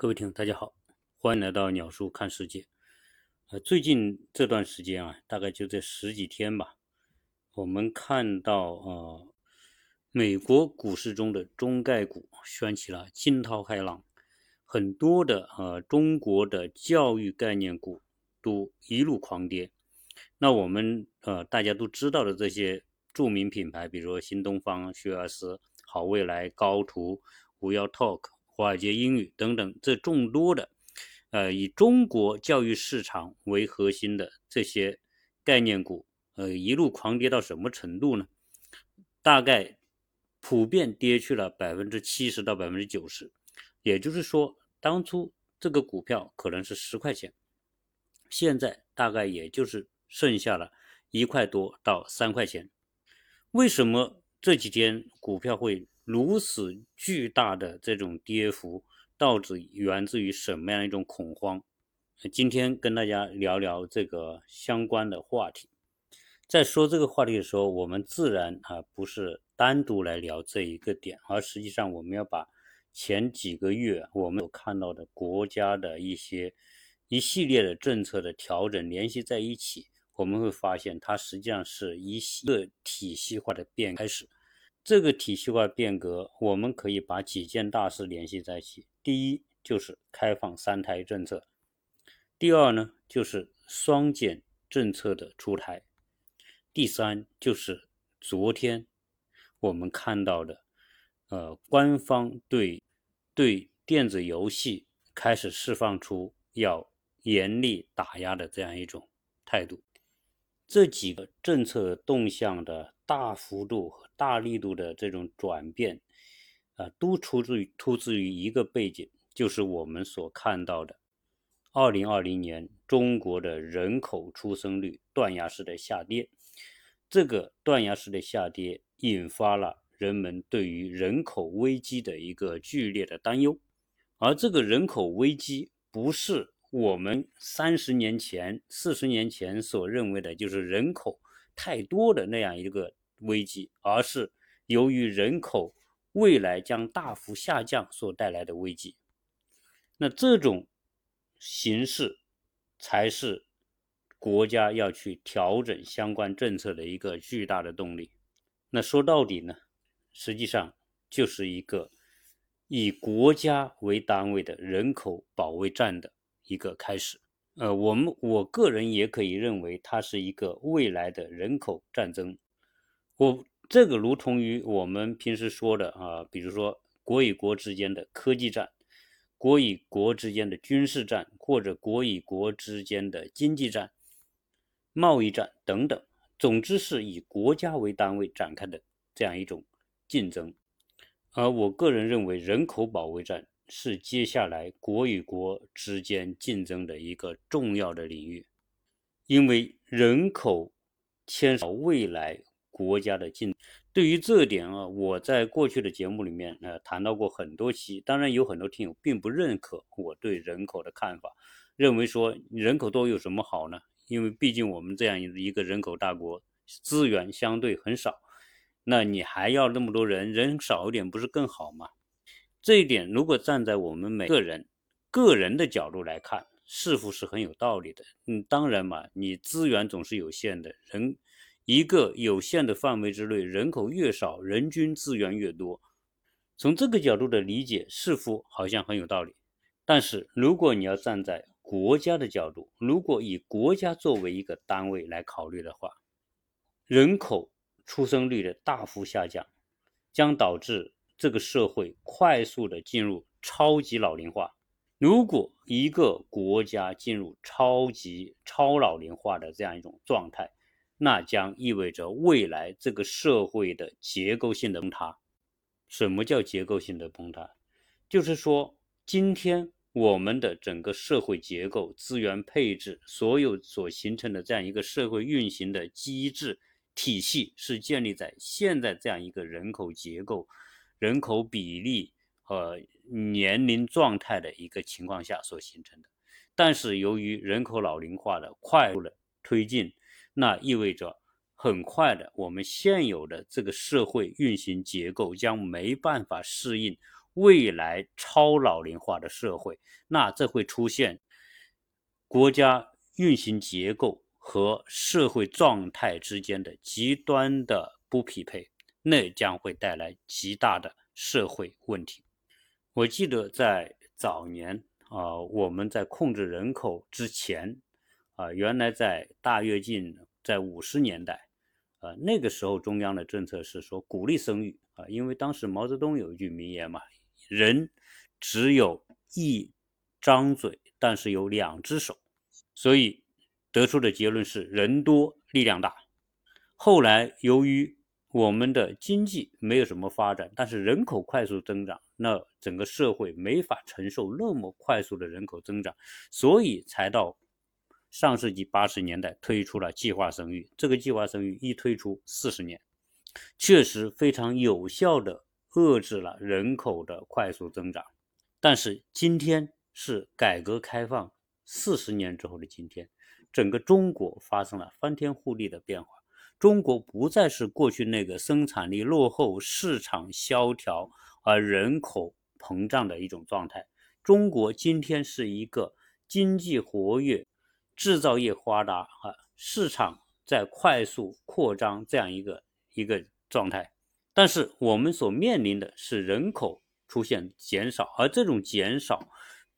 各位听众，大家好，欢迎来到鸟叔看世界。呃，最近这段时间啊，大概就这十几天吧，我们看到呃，美国股市中的中概股掀起了惊涛骇浪，很多的呃中国的教育概念股都一路狂跌。那我们呃大家都知道的这些著名品牌，比如说新东方、学而思、好未来、高途、五幺 Talk。华尔街英语等等，这众多的，呃，以中国教育市场为核心的这些概念股，呃，一路狂跌到什么程度呢？大概普遍跌去了百分之七十到百分之九十。也就是说，当初这个股票可能是十块钱，现在大概也就是剩下了一块多到三块钱。为什么这几天股票会？如此巨大的这种跌幅，到底源自于什么样一种恐慌？今天跟大家聊聊这个相关的话题。在说这个话题的时候，我们自然啊不是单独来聊这一个点，而实际上我们要把前几个月我们有看到的国家的一些一系列的政策的调整联系在一起，我们会发现它实际上是一个体系化的变开始。这个体系化变革，我们可以把几件大事联系在一起。第一就是开放三胎政策，第二呢就是双减政策的出台，第三就是昨天我们看到的，呃，官方对对电子游戏开始释放出要严厉打压的这样一种态度。这几个政策动向的大幅度和大力度的这种转变，啊，都出自于出自于一个背景，就是我们所看到的，二零二零年中国的人口出生率断崖式的下跌。这个断崖式的下跌引发了人们对于人口危机的一个剧烈的担忧，而这个人口危机不是。我们三十年前、四十年前所认为的，就是人口太多的那样一个危机，而是由于人口未来将大幅下降所带来的危机。那这种形式才是国家要去调整相关政策的一个巨大的动力。那说到底呢，实际上就是一个以国家为单位的人口保卫战的。一个开始，呃，我们我个人也可以认为它是一个未来的人口战争。我这个如同于我们平时说的啊，比如说国与国之间的科技战，国与国之间的军事战，或者国与国之间的经济战、贸易战等等。总之是以国家为单位展开的这样一种竞争。而我个人认为，人口保卫战。是接下来国与国之间竞争的一个重要的领域，因为人口牵涉未来国家的竞。对于这点啊，我在过去的节目里面呃谈到过很多期。当然，有很多听友并不认可我对人口的看法，认为说人口多有什么好呢？因为毕竟我们这样一个人口大国，资源相对很少，那你还要那么多人，人少一点不是更好吗？这一点，如果站在我们每个人个人的角度来看，似乎是很有道理的。嗯，当然嘛，你资源总是有限的，人一个有限的范围之内，人口越少，人均资源越多。从这个角度的理解，似乎好像很有道理。但是，如果你要站在国家的角度，如果以国家作为一个单位来考虑的话，人口出生率的大幅下降，将导致。这个社会快速的进入超级老龄化。如果一个国家进入超级超老龄化的这样一种状态，那将意味着未来这个社会的结构性的崩塌。什么叫结构性的崩塌？就是说，今天我们的整个社会结构、资源配置，所有所形成的这样一个社会运行的机制体系，是建立在现在这样一个人口结构。人口比例和年龄状态的一个情况下所形成的，但是由于人口老龄化的快速的推进，那意味着很快的我们现有的这个社会运行结构将没办法适应未来超老龄化的社会，那这会出现国家运行结构和社会状态之间的极端的不匹配，那将会带来极大的社会问题。我记得在早年啊，我们在控制人口之前啊，原来在大跃进在五十年代啊，那个时候中央的政策是说鼓励生育啊，因为当时毛泽东有一句名言嘛。人只有一张嘴，但是有两只手，所以得出的结论是人多力量大。后来由于我们的经济没有什么发展，但是人口快速增长，那整个社会没法承受那么快速的人口增长，所以才到上世纪八十年代推出了计划生育。这个计划生育一推出四十年，确实非常有效的。遏制了人口的快速增长，但是今天是改革开放四十年之后的今天，整个中国发生了翻天覆地的变化。中国不再是过去那个生产力落后、市场萧条而人口膨胀的一种状态。中国今天是一个经济活跃、制造业发达、啊市场在快速扩张这样一个一个状态。但是我们所面临的是人口出现减少，而这种减少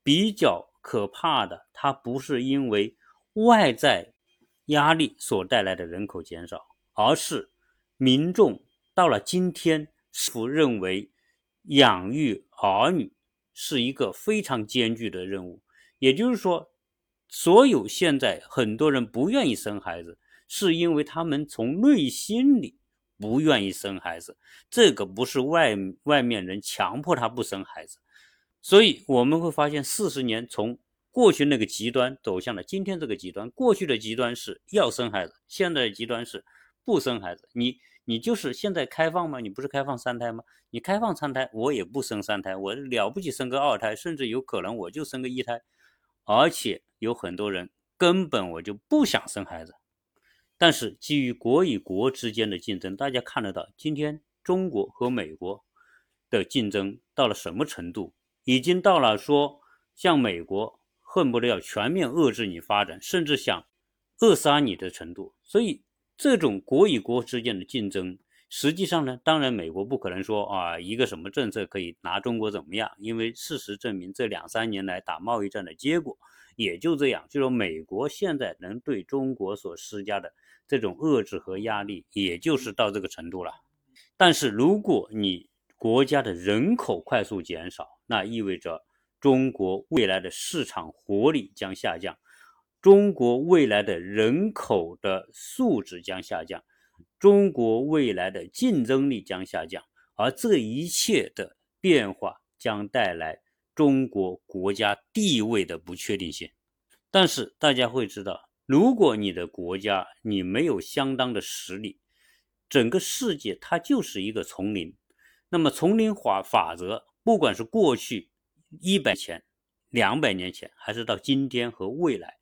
比较可怕的，它不是因为外在压力所带来的人口减少，而是民众到了今天是否认为养育儿女是一个非常艰巨的任务。也就是说，所有现在很多人不愿意生孩子，是因为他们从内心里。不愿意生孩子，这个不是外外面人强迫他不生孩子，所以我们会发现，四十年从过去那个极端走向了今天这个极端。过去的极端是要生孩子，现在的极端是不生孩子。你你就是现在开放吗？你不是开放三胎吗？你开放三胎，我也不生三胎，我了不起生个二胎，甚至有可能我就生个一胎，而且有很多人根本我就不想生孩子。但是，基于国与国之间的竞争，大家看得到，今天中国和美国的竞争到了什么程度？已经到了说，像美国恨不得要全面遏制你发展，甚至想扼杀你的程度。所以，这种国与国之间的竞争，实际上呢，当然美国不可能说啊，一个什么政策可以拿中国怎么样？因为事实证明，这两三年来打贸易战的结果也就这样，就说美国现在能对中国所施加的。这种遏制和压力，也就是到这个程度了。但是，如果你国家的人口快速减少，那意味着中国未来的市场活力将下降，中国未来的人口的素质将下降，中国未来的竞争力将下降，而这一切的变化将带来中国国家地位的不确定性。但是，大家会知道。如果你的国家你没有相当的实力，整个世界它就是一个丛林。那么丛林法法则，不管是过去一百前、两百年前，还是到今天和未来，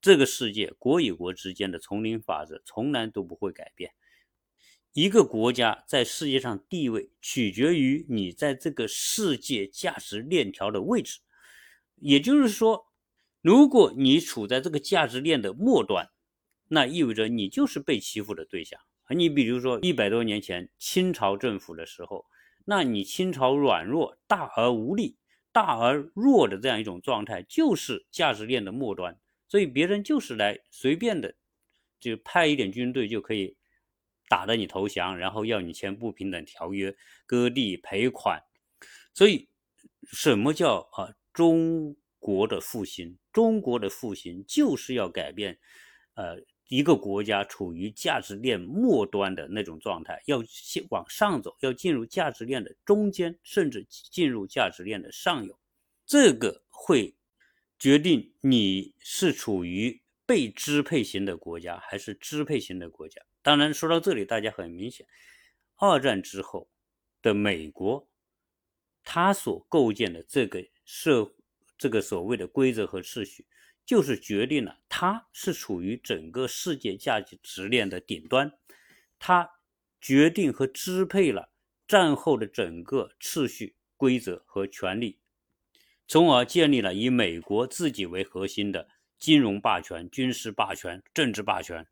这个世界国与国之间的丛林法则从来都不会改变。一个国家在世界上地位取决于你在这个世界价值链条的位置，也就是说。如果你处在这个价值链的末端，那意味着你就是被欺负的对象。你比如说一百多年前清朝政府的时候，那你清朝软弱、大而无力、大而弱的这样一种状态，就是价值链的末端。所以别人就是来随便的，就派一点军队就可以打得你投降，然后要你签不平等条约、割地赔款。所以什么叫啊中？国的复兴，中国的复兴就是要改变，呃，一个国家处于价值链末端的那种状态，要往上走，要进入价值链的中间，甚至进入价值链的上游。这个会决定你是处于被支配型的国家还是支配型的国家。当然，说到这里，大家很明显，二战之后的美国，它所构建的这个社。这个所谓的规则和秩序，就是决定了它是处于整个世界价值链的顶端，它决定和支配了战后的整个秩序规则和权利，从而建立了以美国自己为核心的金融霸权、军事霸权、政治霸权。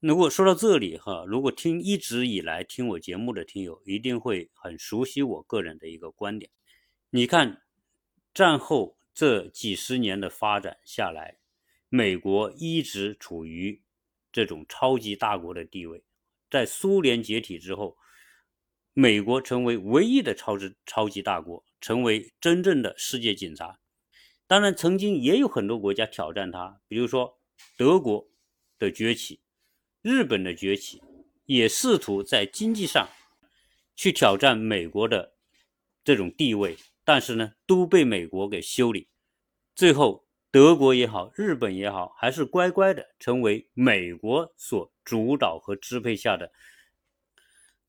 如果说到这里哈，如果听一直以来听我节目的听友，一定会很熟悉我个人的一个观点。你看，战后这几十年的发展下来，美国一直处于这种超级大国的地位。在苏联解体之后，美国成为唯一的超级超级大国，成为真正的世界警察。当然，曾经也有很多国家挑战它，比如说德国的崛起。日本的崛起也试图在经济上去挑战美国的这种地位，但是呢，都被美国给修理。最后，德国也好，日本也好，还是乖乖的成为美国所主导和支配下的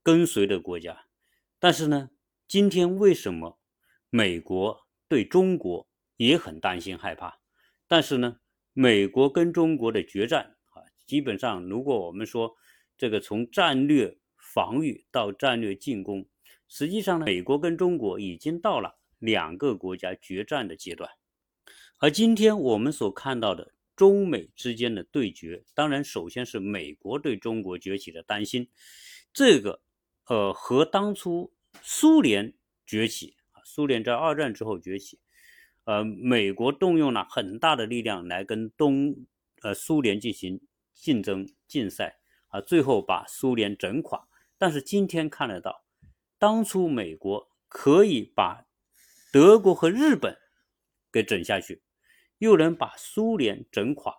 跟随的国家。但是呢，今天为什么美国对中国也很担心害怕？但是呢，美国跟中国的决战。基本上，如果我们说这个从战略防御到战略进攻，实际上呢，美国跟中国已经到了两个国家决战的阶段。而今天我们所看到的中美之间的对决，当然首先是美国对中国崛起的担心，这个呃和当初苏联崛起啊，苏联在二战之后崛起，呃，美国动用了很大的力量来跟东呃苏联进行。竞争竞赛啊，最后把苏联整垮。但是今天看得到，当初美国可以把德国和日本给整下去，又能把苏联整垮，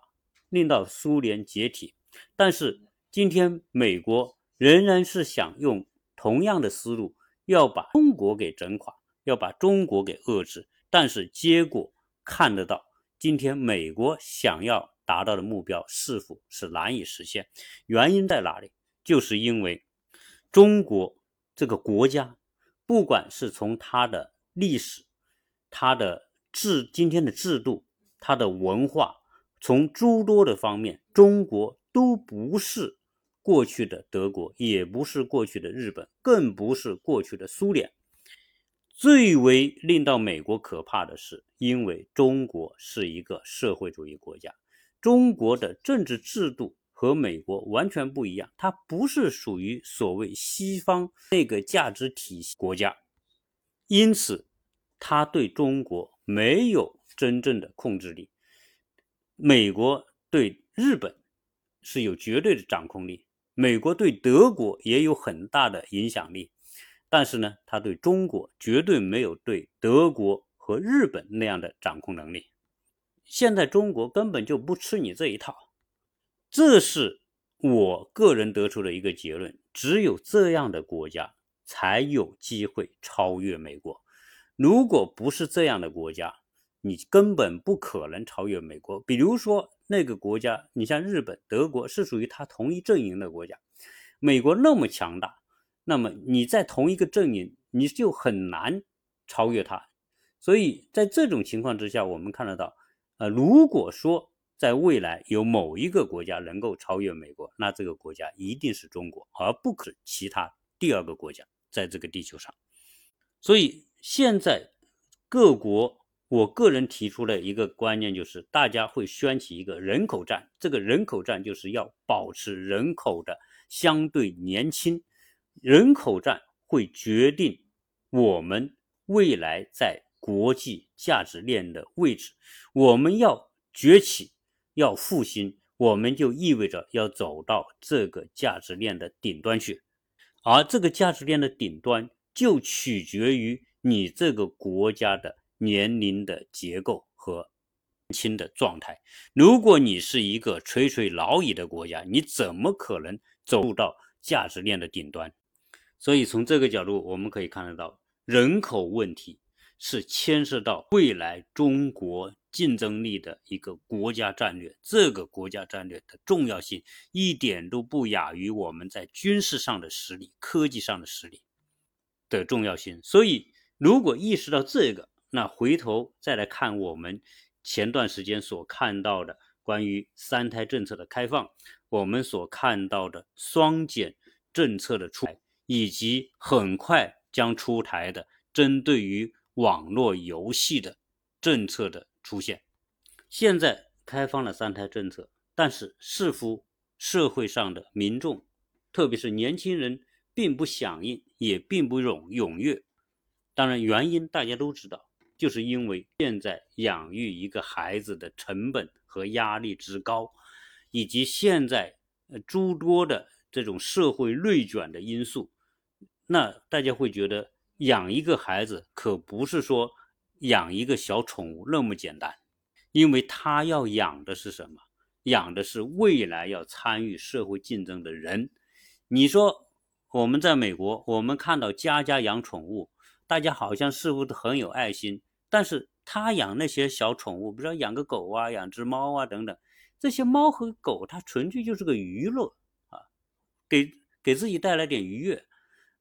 令到苏联解体。但是今天美国仍然是想用同样的思路，要把中国给整垮，要把中国给遏制。但是结果看得到，今天美国想要。达到的目标是否是难以实现？原因在哪里？就是因为中国这个国家，不管是从它的历史、它的制、今天的制度、它的文化，从诸多的方面，中国都不是过去的德国，也不是过去的日本，更不是过去的苏联。最为令到美国可怕的是，因为中国是一个社会主义国家。中国的政治制度和美国完全不一样，它不是属于所谓西方那个价值体系国家，因此，它对中国没有真正的控制力。美国对日本是有绝对的掌控力，美国对德国也有很大的影响力，但是呢，它对中国绝对没有对德国和日本那样的掌控能力。现在中国根本就不吃你这一套，这是我个人得出的一个结论。只有这样的国家才有机会超越美国。如果不是这样的国家，你根本不可能超越美国。比如说那个国家，你像日本、德国是属于他同一阵营的国家，美国那么强大，那么你在同一个阵营，你就很难超越他。所以在这种情况之下，我们看得到。呃，如果说在未来有某一个国家能够超越美国，那这个国家一定是中国，而不可其他第二个国家在这个地球上。所以现在各国，我个人提出了一个观念就是，大家会掀起一个人口战。这个人口战就是要保持人口的相对年轻，人口战会决定我们未来在。国际价值链的位置，我们要崛起，要复兴，我们就意味着要走到这个价值链的顶端去，而这个价值链的顶端就取决于你这个国家的年龄的结构和年轻的状态。如果你是一个垂垂老矣的国家，你怎么可能走到价值链的顶端？所以从这个角度，我们可以看得到人口问题。是牵涉到未来中国竞争力的一个国家战略，这个国家战略的重要性一点都不亚于我们在军事上的实力、科技上的实力的重要性。所以，如果意识到这个，那回头再来看我们前段时间所看到的关于三胎政策的开放，我们所看到的双减政策的出台，以及很快将出台的。针对于网络游戏的政策的出现。现在开放了三胎政策，但是似乎社会上的民众，特别是年轻人，并不响应，也并不踊踊跃。当然，原因大家都知道，就是因为现在养育一个孩子的成本和压力之高，以及现在呃诸多的这种社会内卷的因素，那大家会觉得养一个孩子可不是说养一个小宠物那么简单，因为他要养的是什么？养的是未来要参与社会竞争的人。你说我们在美国，我们看到家家养宠物。大家好像似乎都很有爱心，但是他养那些小宠物，比如说养个狗啊，养只猫啊等等，这些猫和狗，它纯粹就是个娱乐啊，给给自己带来点愉悦，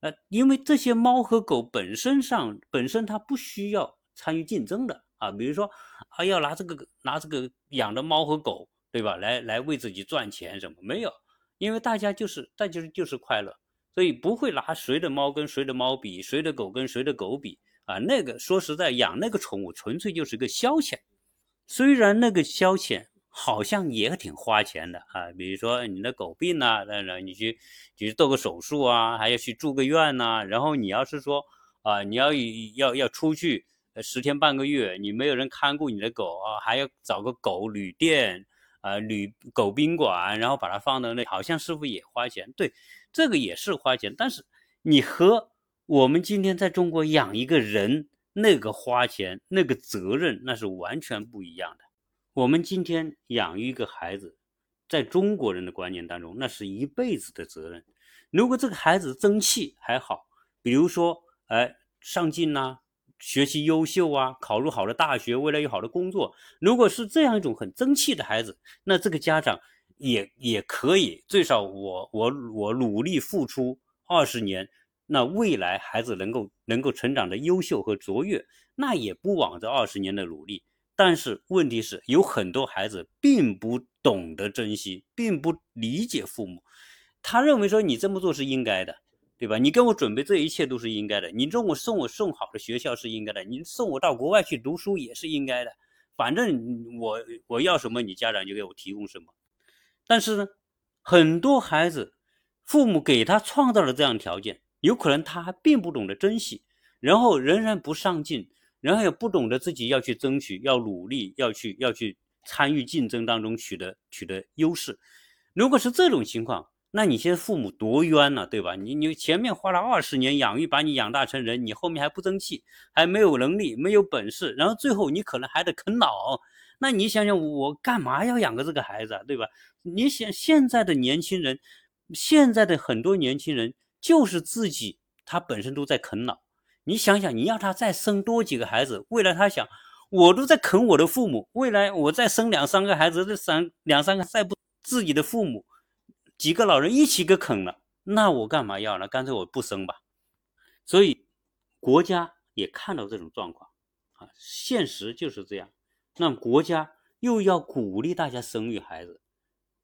呃，因为这些猫和狗本身上本身它不需要参与竞争的啊，比如说啊要拿这个拿这个养的猫和狗，对吧？来来为自己赚钱什么没有？因为大家就是大家就是快乐。所以不会拿谁的猫跟谁的猫比，谁的狗跟谁的狗比啊？那个说实在，养那个宠物纯粹就是个消遣。虽然那个消遣好像也挺花钱的啊，比如说你的狗病啊，那那你去就是做个手术啊，还要去住个院呐。然后你要是说啊，你要要要出去十天半个月，你没有人看顾你的狗啊，还要找个狗旅店啊，旅狗宾馆，然后把它放到那，好像是不是也花钱？对。这个也是花钱，但是你和我们今天在中国养一个人，那个花钱、那个责任，那是完全不一样的。我们今天养育一个孩子，在中国人的观念当中，那是一辈子的责任。如果这个孩子争气还好，比如说，哎，上进呐，学习优秀啊，考入好的大学，未来有好的工作，如果是这样一种很争气的孩子，那这个家长。也也可以，最少我我我努力付出二十年，那未来孩子能够能够成长的优秀和卓越，那也不枉这二十年的努力。但是问题是，有很多孩子并不懂得珍惜，并不理解父母，他认为说你这么做是应该的，对吧？你给我准备这一切都是应该的，你让我送我送好的学校是应该的，你送我到国外去读书也是应该的，反正我我要什么，你家长就给我提供什么。但是呢，很多孩子，父母给他创造了这样条件，有可能他还并不懂得珍惜，然后仍然不上进，然后也不懂得自己要去争取、要努力、要去要去参与竞争当中取得取得优势。如果是这种情况，那你现在父母多冤呐，对吧？你你前面花了二十年养育，把你养大成人，你后面还不争气，还没有能力、没有本事，然后最后你可能还得啃老。那你想想，我干嘛要养个这个孩子啊，对吧？你想现在的年轻人，现在的很多年轻人就是自己，他本身都在啃老。你想想，你要他再生多几个孩子，未来他想，我都在啃我的父母，未来我再生两三个孩子，这三两三个再不自己的父母，几个老人一起给啃了，那我干嘛要呢？干脆我不生吧。所以国家也看到这种状况啊，现实就是这样。那国家又要鼓励大家生育孩子，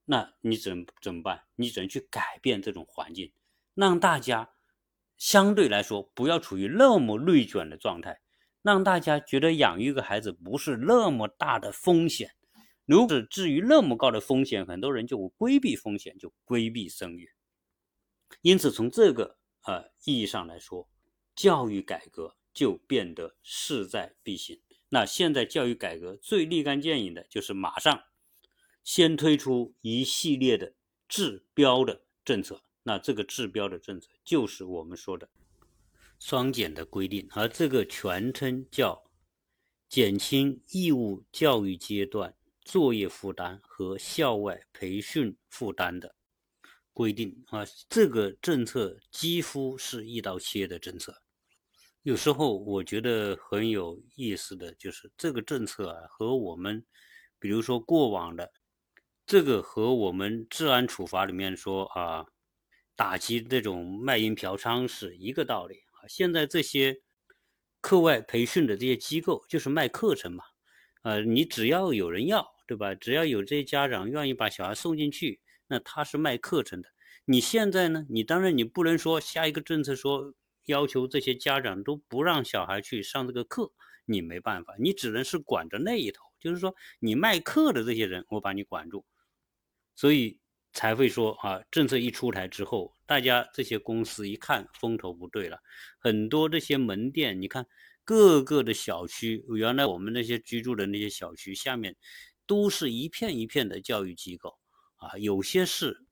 那你怎怎么办？你只能去改变这种环境，让大家相对来说不要处于那么内卷的状态，让大家觉得养育一个孩子不是那么大的风险。如果至于那么高的风险，很多人就规避风险，就规避生育。因此，从这个呃意义上来说，教育改革就变得势在必行。那现在教育改革最立竿见影的就是马上先推出一系列的治标的政策。那这个治标的政策就是我们说的双减的规定，而这个全称叫减轻义务教育阶段作业负担和校外培训负担的规定啊。这个政策几乎是一刀切的政策。有时候我觉得很有意思的就是这个政策啊，和我们，比如说过往的这个和我们治安处罚里面说啊，打击这种卖淫嫖娼是一个道理啊。现在这些课外培训的这些机构就是卖课程嘛，呃，你只要有人要，对吧？只要有这些家长愿意把小孩送进去，那他是卖课程的。你现在呢？你当然你不能说下一个政策说。要求这些家长都不让小孩去上这个课，你没办法，你只能是管着那一头，就是说你卖课的这些人，我把你管住，所以才会说啊，政策一出台之后，大家这些公司一看风头不对了，很多这些门店，你看各个的小区，原来我们那些居住的那些小区下面，都是一片一片的教育机构啊，有些是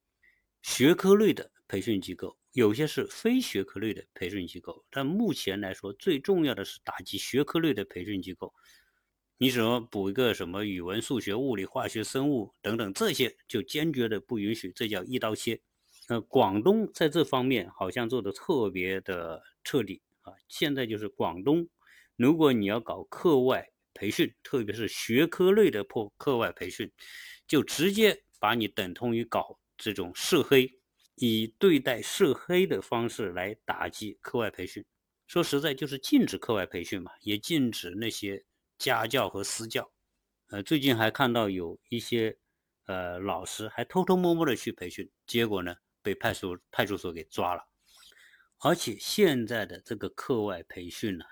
学科类的培训机构。有些是非学科类的培训机构，但目前来说，最重要的是打击学科类的培训机构。你什么补一个什么语文、数学、物理、化学、生物等等这些，就坚决的不允许，这叫一刀切。呃，广东在这方面好像做的特别的彻底啊。现在就是广东，如果你要搞课外培训，特别是学科类的破课外培训，就直接把你等同于搞这种涉黑。以对待涉黑的方式来打击课外培训，说实在就是禁止课外培训嘛，也禁止那些家教和私教。呃，最近还看到有一些呃老师还偷偷摸摸的去培训，结果呢被派出派出所给抓了。而且现在的这个课外培训呢，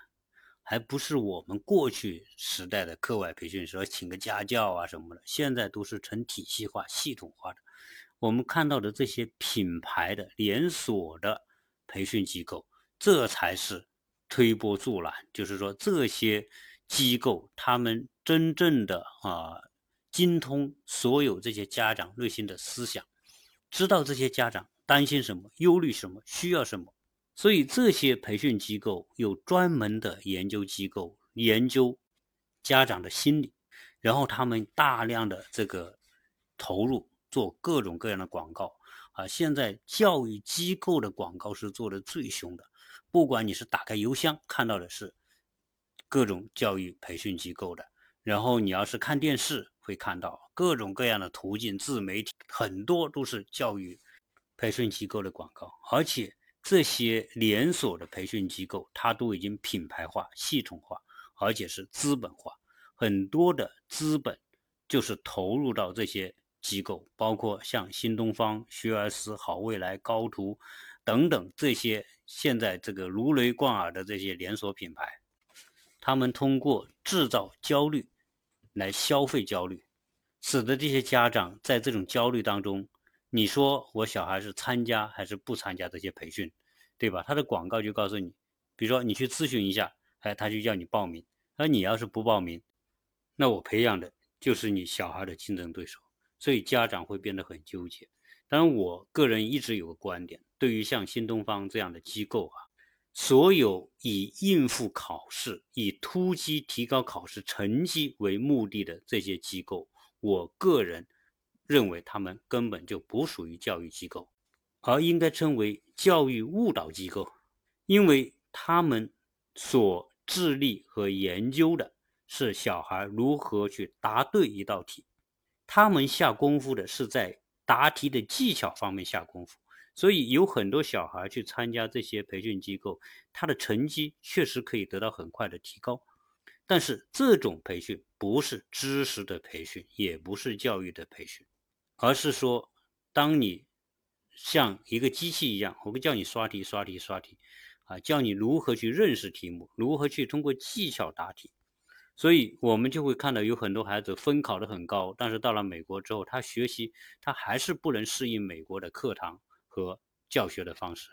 还不是我们过去时代的课外培训，说请个家教啊什么的，现在都是成体系化、系统化的。我们看到的这些品牌的连锁的培训机构，这才是推波助澜。就是说，这些机构他们真正的啊精通所有这些家长内心的思想，知道这些家长担心什么、忧虑什么、需要什么。所以，这些培训机构有专门的研究机构研究家长的心理，然后他们大量的这个投入。做各种各样的广告啊！现在教育机构的广告是做的最凶的，不管你是打开邮箱看到的是各种教育培训机构的，然后你要是看电视会看到各种各样的途径、自媒体，很多都是教育培训机构的广告。而且这些连锁的培训机构，它都已经品牌化、系统化，而且是资本化，很多的资本就是投入到这些。机构包括像新东方、学而思、好未来、高途等等这些现在这个如雷贯耳的这些连锁品牌，他们通过制造焦虑来消费焦虑，使得这些家长在这种焦虑当中，你说我小孩是参加还是不参加这些培训，对吧？他的广告就告诉你，比如说你去咨询一下，哎，他就叫你报名，而你要是不报名，那我培养的就是你小孩的竞争对手。所以家长会变得很纠结。当然，我个人一直有个观点，对于像新东方这样的机构啊，所有以应付考试、以突击提高考试成绩为目的的这些机构，我个人认为他们根本就不属于教育机构，而应该称为教育误导机构，因为他们所致力和研究的是小孩如何去答对一道题。他们下功夫的是在答题的技巧方面下功夫，所以有很多小孩去参加这些培训机构，他的成绩确实可以得到很快的提高。但是这种培训不是知识的培训，也不是教育的培训，而是说，当你像一个机器一样，我不叫你刷题、刷题、刷题，啊，叫你如何去认识题目，如何去通过技巧答题。所以，我们就会看到有很多孩子分考得很高，但是到了美国之后，他学习他还是不能适应美国的课堂和教学的方式。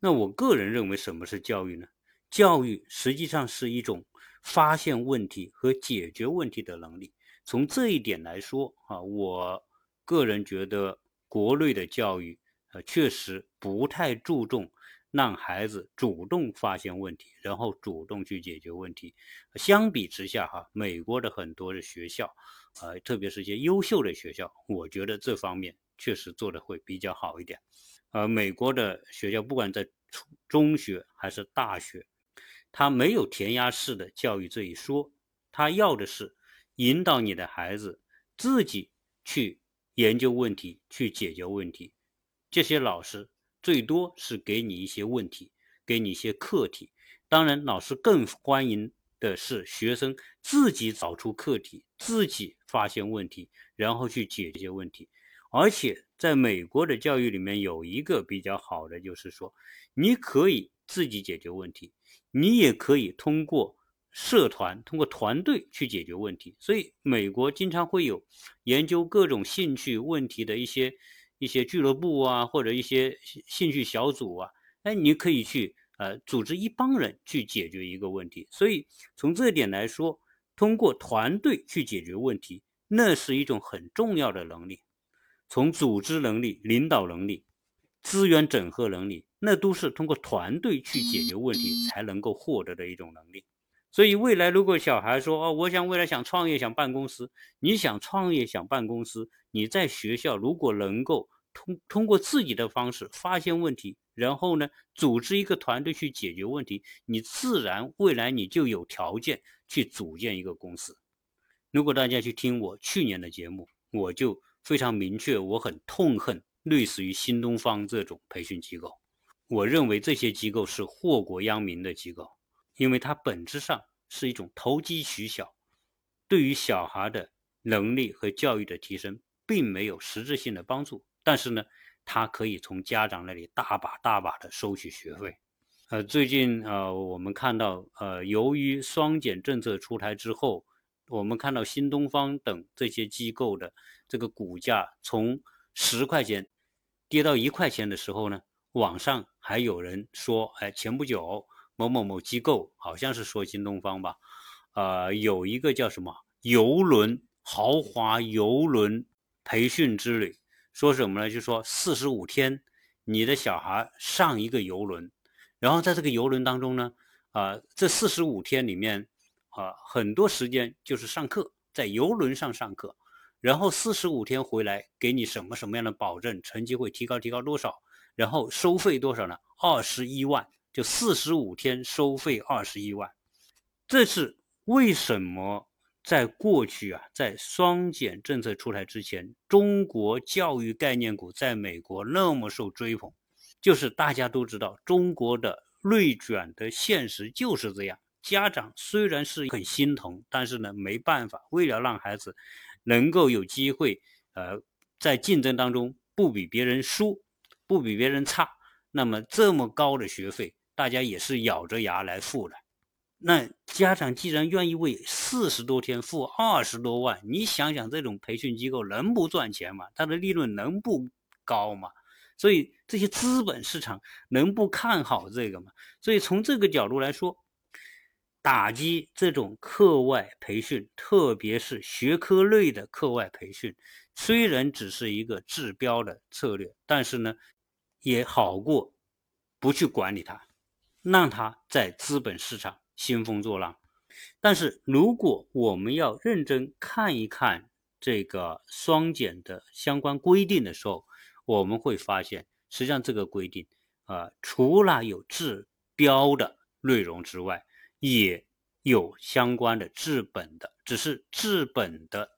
那我个人认为，什么是教育呢？教育实际上是一种发现问题和解决问题的能力。从这一点来说，啊，我个人觉得国内的教育，呃，确实不太注重。让孩子主动发现问题，然后主动去解决问题。相比之下，哈，美国的很多的学校，呃，特别是一些优秀的学校，我觉得这方面确实做的会比较好一点。呃，美国的学校不管在初中学还是大学，他没有填鸭式的教育这一说，他要的是引导你的孩子自己去研究问题，去解决问题。这些老师。最多是给你一些问题，给你一些课题。当然，老师更欢迎的是学生自己找出课题，自己发现问题，然后去解决问题。而且，在美国的教育里面，有一个比较好的，就是说，你可以自己解决问题，你也可以通过社团、通过团队去解决问题。所以，美国经常会有研究各种兴趣问题的一些一些俱乐部啊，或者一些兴趣小组啊。哎，你可以去呃组织一帮人去解决一个问题。所以，从这点来说，通过团队去解决问题，那是一种很重要的能力。从组织能力、领导能力、资源整合能力，那都是通过团队去解决问题才能够获得的一种能力。所以，未来如果小孩说：“哦，我想未来想创业，想办公司。”你想创业，想办公司，你在学校如果能够通通过自己的方式发现问题，然后呢，组织一个团队去解决问题，你自然未来你就有条件去组建一个公司。如果大家去听我去年的节目，我就。非常明确，我很痛恨类似于新东方这种培训机构。我认为这些机构是祸国殃民的机构，因为它本质上是一种投机取巧，对于小孩的能力和教育的提升并没有实质性的帮助。但是呢，它可以从家长那里大把大把的收取学费。呃，最近呃，我们看到呃，由于双减政策出台之后。我们看到新东方等这些机构的这个股价从十块钱跌到一块钱的时候呢，网上还有人说，哎，前不久某某某机构好像是说新东方吧，呃，有一个叫什么游轮豪华游轮培训之旅，说什么呢？就说四十五天，你的小孩上一个游轮，然后在这个游轮当中呢，啊，这四十五天里面。啊，很多时间就是上课，在游轮上上课，然后四十五天回来给你什么什么样的保证，成绩会提高提高多少，然后收费多少呢？二十一万，就四十五天收费二十一万。这是为什么在过去啊，在双减政策出台之前，中国教育概念股在美国那么受追捧，就是大家都知道中国的内卷的现实就是这样。家长虽然是很心疼，但是呢，没办法，为了让孩子能够有机会，呃，在竞争当中不比别人输，不比别人差，那么这么高的学费，大家也是咬着牙来付的。那家长既然愿意为四十多天付二十多万，你想想，这种培训机构能不赚钱吗？它的利润能不高吗？所以这些资本市场能不看好这个吗？所以从这个角度来说。打击这种课外培训，特别是学科类的课外培训，虽然只是一个治标的策略，但是呢，也好过不去管理它，让它在资本市场兴风作浪。但是，如果我们要认真看一看这个双减的相关规定的时候，我们会发现，实际上这个规定啊，除了有治标的内容之外，也有相关的治本的，只是治本的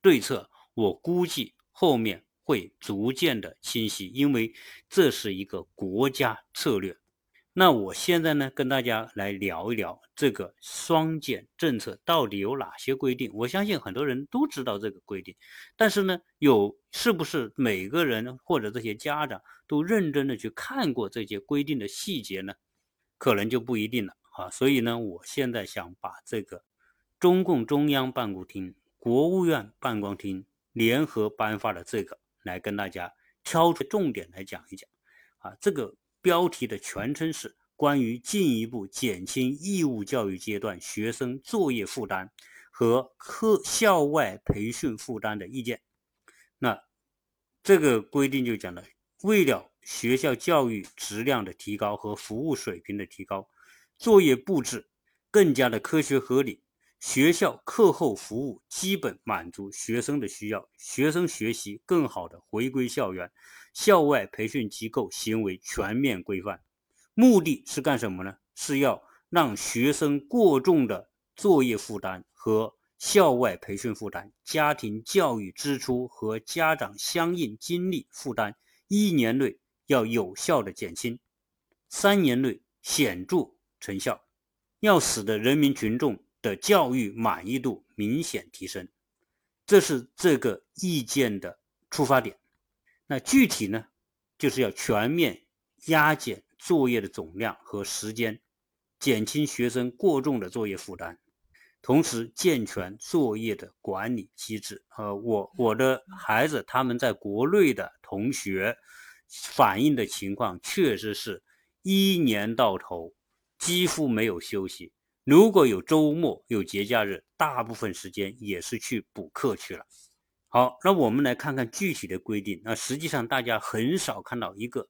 对策，我估计后面会逐渐的清晰，因为这是一个国家策略。那我现在呢，跟大家来聊一聊这个双减政策到底有哪些规定。我相信很多人都知道这个规定，但是呢，有是不是每个人或者这些家长都认真的去看过这些规定的细节呢？可能就不一定了。啊，所以呢，我现在想把这个中共中央办公厅、国务院办公厅联合颁发的这个来跟大家挑出重点来讲一讲。啊，这个标题的全称是《关于进一步减轻义务教育阶段学生作业负担和课校外培训负担的意见》。那这个规定就讲了，为了学校教育质量的提高和服务水平的提高。作业布置更加的科学合理，学校课后服务基本满足学生的需要，学生学习更好的回归校园，校外培训机构行为全面规范。目的是干什么呢？是要让学生过重的作业负担和校外培训负担、家庭教育支出和家长相应精力负担，一年内要有效的减轻，三年内显著。成效要使得人民群众的教育满意度明显提升，这是这个意见的出发点。那具体呢，就是要全面压减作业的总量和时间，减轻学生过重的作业负担，同时健全作业的管理机制。呃，我我的孩子他们在国内的同学反映的情况，确实是一年到头几乎没有休息。如果有周末有节假日，大部分时间也是去补课去了。好，那我们来看看具体的规定。那实际上大家很少看到一个。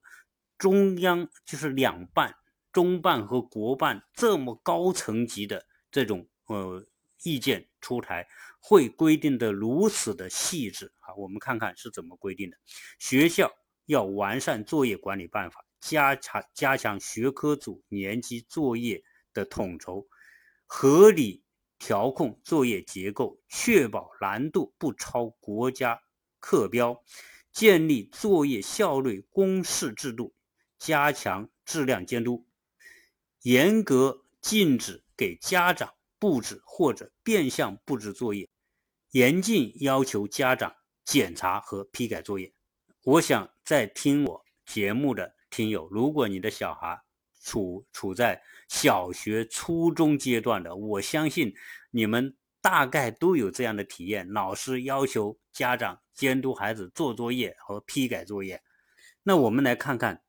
中央就是两办、中办和国办这么高层级的这种呃意见出台，会规定的如此的细致啊？我们看看是怎么规定的。学校要完善作业管理办法，加强加强学科组年级作业的统筹，合理调控作业结构，确保难度不超国家课标，建立作业效率公示制度。加强质量监督，严格禁止给家长布置或者变相布置作业，严禁要求家长检查和批改作业。我想在听我节目的听友，如果你的小孩处处在小学、初中阶段的，我相信你们大概都有这样的体验：老师要求家长监督孩子做作业和批改作业。那我们来看看。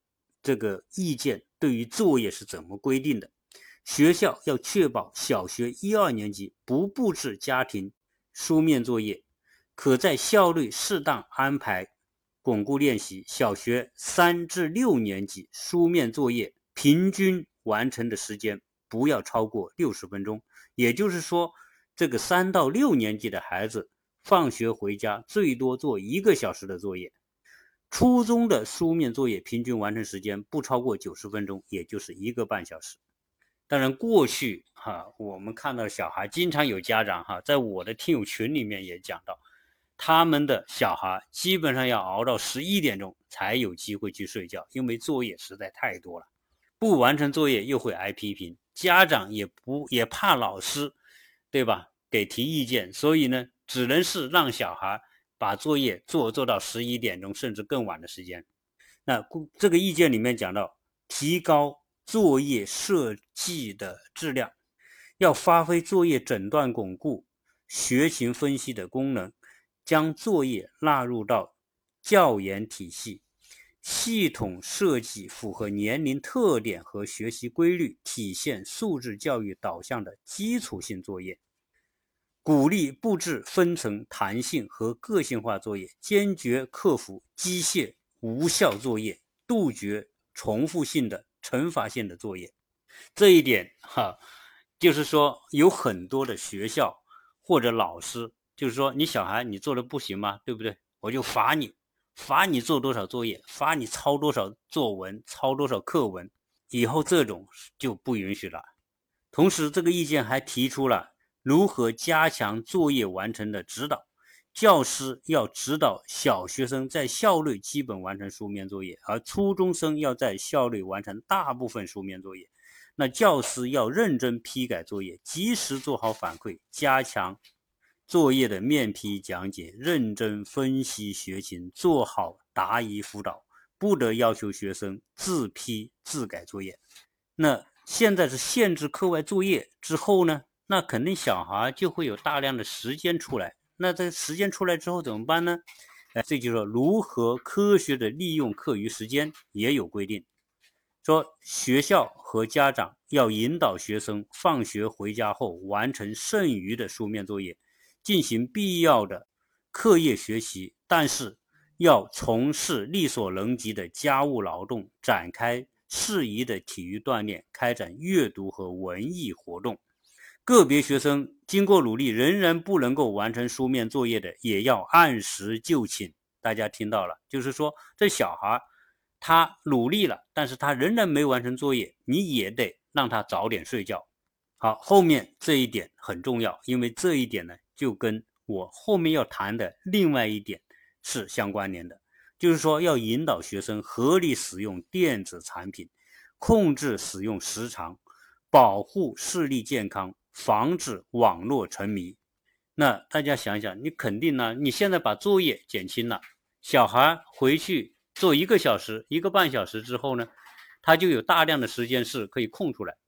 这个意见对于作业是怎么规定的？学校要确保小学一二年级不布置家庭书面作业，可在校内适当安排巩固练习。小学三至六年级书面作业平均完成的时间不要超过六十分钟，也就是说，这个三到六年级的孩子放学回家最多做一个小时的作业。初中的书面作业平均完成时间不超过九十分钟，也就是一个半小时。当然，过去哈，我们看到小孩经常有家长哈，在我的听友群里面也讲到，他们的小孩基本上要熬到十一点钟才有机会去睡觉，因为作业实在太多了，不完成作业又会挨批评，家长也不也怕老师，对吧？给提意见，所以呢，只能是让小孩。把作业做做到十一点钟，甚至更晚的时间。那这个意见里面讲到，提高作业设计的质量，要发挥作业诊断巩固、学情分析的功能，将作业纳入到教研体系，系统设计符合年龄特点和学习规律，体现素质教育导向的基础性作业。鼓励布置分层、弹性和个性化作业，坚决克服机械无效作业，杜绝重复性的惩罚性的作业。这一点哈，就是说有很多的学校或者老师，就是说你小孩你做的不行吗？对不对？我就罚你，罚你做多少作业，罚你抄多少作文，抄多少课文。以后这种就不允许了。同时，这个意见还提出了。如何加强作业完成的指导？教师要指导小学生在校内基本完成书面作业，而初中生要在校内完成大部分书面作业。那教师要认真批改作业，及时做好反馈，加强作业的面批讲解，认真分析学情，做好答疑辅导，不得要求学生自批自改作业。那现在是限制课外作业之后呢？那肯定小孩就会有大量的时间出来，那这时间出来之后怎么办呢？哎，这就是如何科学的利用课余时间也有规定，说学校和家长要引导学生放学回家后完成剩余的书面作业，进行必要的课业学习，但是要从事力所能及的家务劳动，展开适宜的体育锻炼，开展阅读和文艺活动。个别学生经过努力仍然不能够完成书面作业的，也要按时就寝。大家听到了，就是说这小孩他努力了，但是他仍然没完成作业，你也得让他早点睡觉。好，后面这一点很重要，因为这一点呢，就跟我后面要谈的另外一点是相关联的，就是说要引导学生合理使用电子产品，控制使用时长，保护视力健康。防止网络沉迷。那大家想想，你肯定呢？你现在把作业减轻了，小孩回去做一个小时、一个半小时之后呢，他就有大量的时间是可以空出来。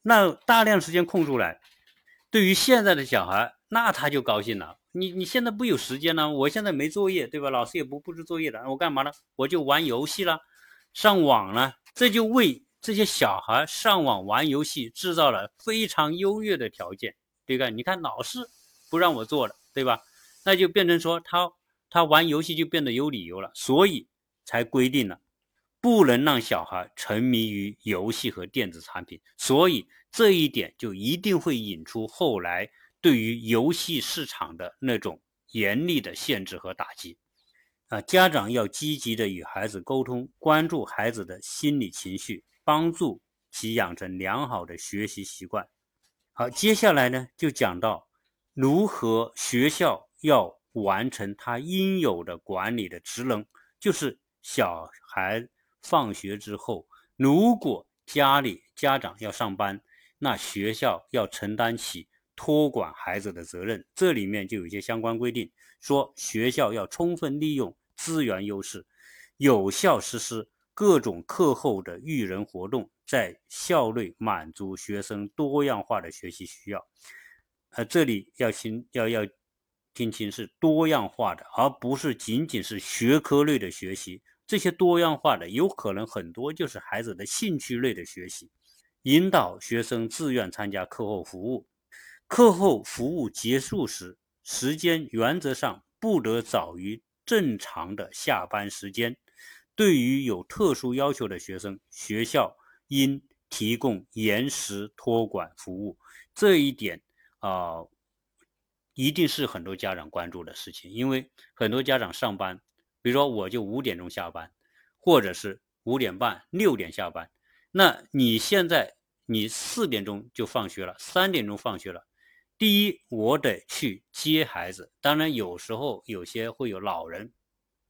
那大量时间空出来，对于现在的小孩，那他就高兴了。你你现在不有时间了，我现在没作业，对吧？老师也不布置作业了，我干嘛呢？我就玩游戏了，上网了，这就为这些小孩上网玩游戏制造了非常优越的条件，对吧？你看老师不让我做了，对吧？那就变成说他他玩游戏就变得有理由了，所以才规定了。不能让小孩沉迷于游戏和电子产品，所以这一点就一定会引出后来对于游戏市场的那种严厉的限制和打击。啊，家长要积极的与孩子沟通，关注孩子的心理情绪，帮助其养成良好的学习习惯。好，接下来呢就讲到如何学校要完成他应有的管理的职能，就是小孩。放学之后，如果家里家长要上班，那学校要承担起托管孩子的责任。这里面就有一些相关规定，说学校要充分利用资源优势，有效实施各种课后的育人活动，在校内满足学生多样化的学习需要。呃，这里要听要要听清是多样化的，而不是仅仅是学科类的学习。这些多样化的有可能很多就是孩子的兴趣类的学习，引导学生自愿参加课后服务。课后服务结束时，时间原则上不得早于正常的下班时间。对于有特殊要求的学生，学校应提供延时托管服务。这一点啊，一定是很多家长关注的事情，因为很多家长上班。比如说，我就五点钟下班，或者是五点半、六点下班。那你现在你四点钟就放学了，三点钟放学了。第一，我得去接孩子。当然，有时候有些会有老人、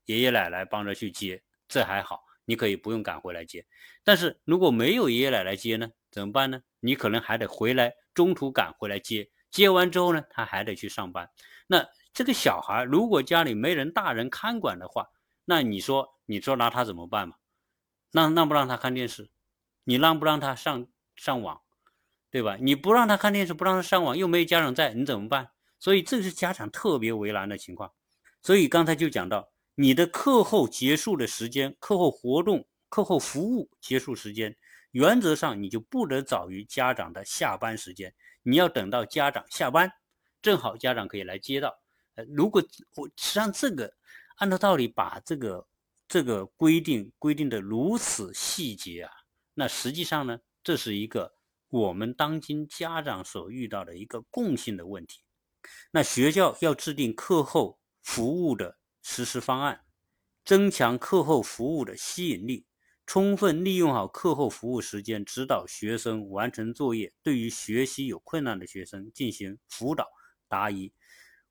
爷爷奶奶帮着去接，这还好，你可以不用赶回来接。但是如果没有爷爷奶奶接呢，怎么办呢？你可能还得回来，中途赶回来接。接完之后呢，他还得去上班。那这个小孩如果家里没人大人看管的话，那你说你说拿他怎么办嘛？让让不让他看电视？你让不让他上上网？对吧？你不让他看电视，不让他上网，又没有家长在，你怎么办？所以这是家长特别为难的情况。所以刚才就讲到，你的课后结束的时间、课后活动、课后服务结束时间，原则上你就不得早于家长的下班时间，你要等到家长下班，正好家长可以来接到。呃，如果我实际上这个按照道理把这个这个规定规定的如此细节啊，那实际上呢，这是一个我们当今家长所遇到的一个共性的问题。那学校要制定课后服务的实施方案，增强课后服务的吸引力，充分利用好课后服务时间，指导学生完成作业，对于学习有困难的学生进行辅导答疑，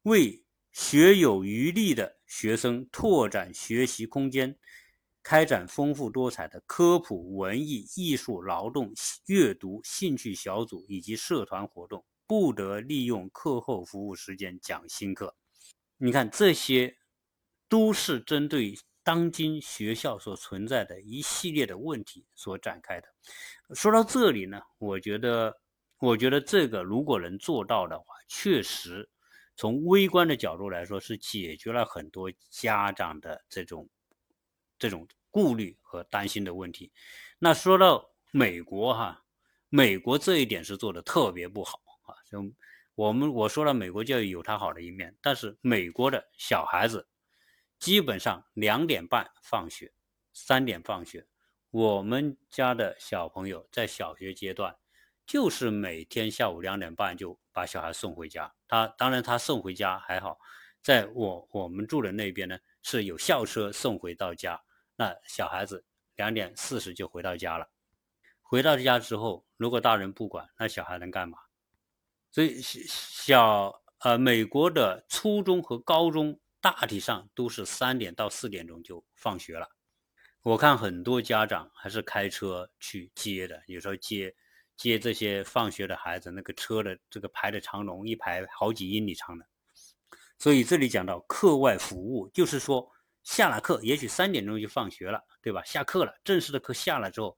为。学有余力的学生拓展学习空间，开展丰富多彩的科普、文艺、艺术、劳动、阅读兴趣小组以及社团活动，不得利用课后服务时间讲新课。你看，这些都是针对当今学校所存在的一系列的问题所展开的。说到这里呢，我觉得，我觉得这个如果能做到的话，确实。从微观的角度来说，是解决了很多家长的这种这种顾虑和担心的问题。那说到美国哈，美国这一点是做的特别不好啊。就我们我说了，美国教育有它好的一面，但是美国的小孩子基本上两点半放学，三点放学。我们家的小朋友在小学阶段。就是每天下午两点半就把小孩送回家。他当然他送回家还好，在我我们住的那边呢是有校车送回到家。那小孩子两点四十就回到家了。回到家之后，如果大人不管，那小孩能干嘛？所以小呃美国的初中和高中大体上都是三点到四点钟就放学了。我看很多家长还是开车去接的，有时候接。接这些放学的孩子，那个车的这个排的长龙，一排好几英里长的。所以这里讲到课外服务，就是说下了课，也许三点钟就放学了，对吧？下课了，正式的课下了之后，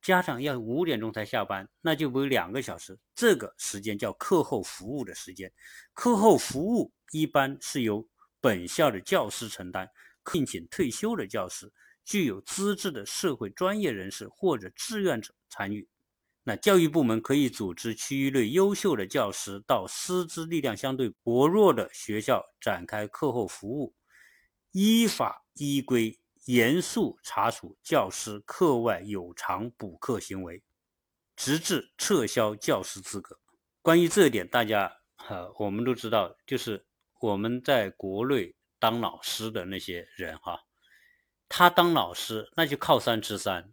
家长要五点钟才下班，那就不有两个小时，这个时间叫课后服务的时间。课后服务一般是由本校的教师承担，聘请退休的教师、具有资质的社会专业人士或者志愿者参与。那教育部门可以组织区域内优秀的教师到师资力量相对薄弱的学校展开课后服务，依法依规严肃查处教师课外有偿补课行为，直至撤销教师资格。关于这一点，大家哈我们都知道，就是我们在国内当老师的那些人哈，他当老师那就靠三吃三，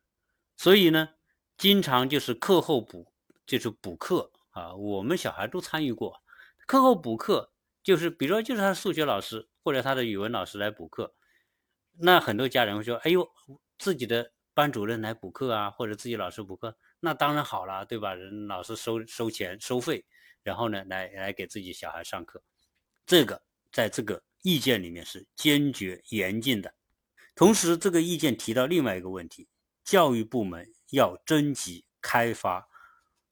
所以呢。经常就是课后补，就是补课啊。我们小孩都参与过课后补课，就是比如说就是他数学老师或者他的语文老师来补课，那很多家人会说：“哎呦，自己的班主任来补课啊，或者自己老师补课，那当然好了，对吧？人老师收收钱收费，然后呢来来给自己小孩上课，这个在这个意见里面是坚决严禁的。同时，这个意见提到另外一个问题，教育部门。要征集、开发